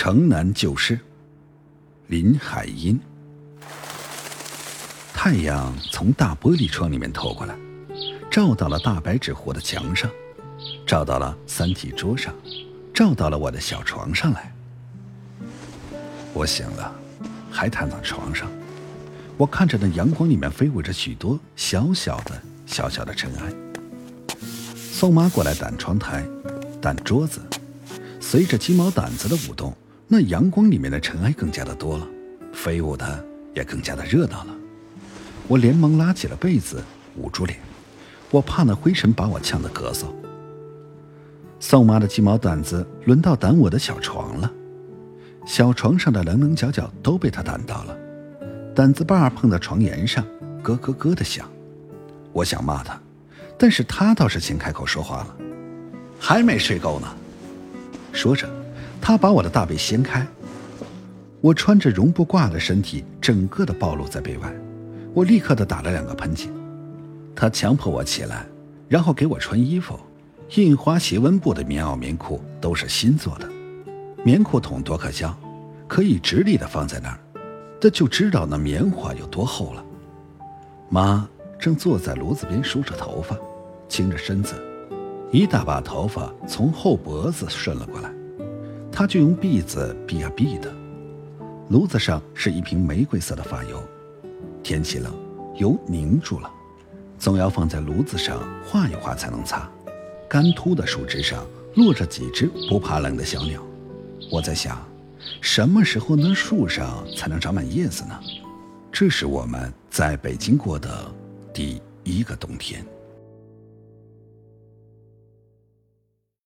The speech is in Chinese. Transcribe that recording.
城南旧事，林海音。太阳从大玻璃窗里面透过来，照到了大白纸糊的墙上，照到了三体桌上，照到了我的小床上来。我醒了，还躺在床上，我看着那阳光里面飞舞着许多小小的、小小的尘埃。宋妈过来掸窗台，掸桌子，随着鸡毛掸子的舞动，那阳光里面的尘埃更加的多了，飞舞的也更加的热闹了。我连忙拉起了被子捂住脸，我怕那灰尘把我呛得咳嗽。宋妈的鸡毛掸子轮到掸我的小床了，小床上的棱棱角角都被她掸到了，掸子把碰到床沿上，咯咯咯的响。我想骂她，但是她倒是先开口说话了：“还没睡够呢。”说着，他把我的大被掀开，我穿着绒布褂的身体整个的暴露在被外。我立刻的打了两个喷嚏，他强迫我起来，然后给我穿衣服。印花斜纹布的棉袄棉裤都是新做的，棉裤筒多可笑，可以直立的放在那儿，这就知道那棉花有多厚了。妈正坐在炉子边梳着头发，倾着身子，一大把头发从后脖子顺了过来，他就用篦子篦呀篦的。炉子上是一瓶玫瑰色的发油。天气冷，油凝住了，总要放在炉子上化一化才能擦。干秃的树枝上落着几只不怕冷的小鸟。我在想，什么时候那树上才能长满叶子呢？这是我们在北京过的第一个冬天。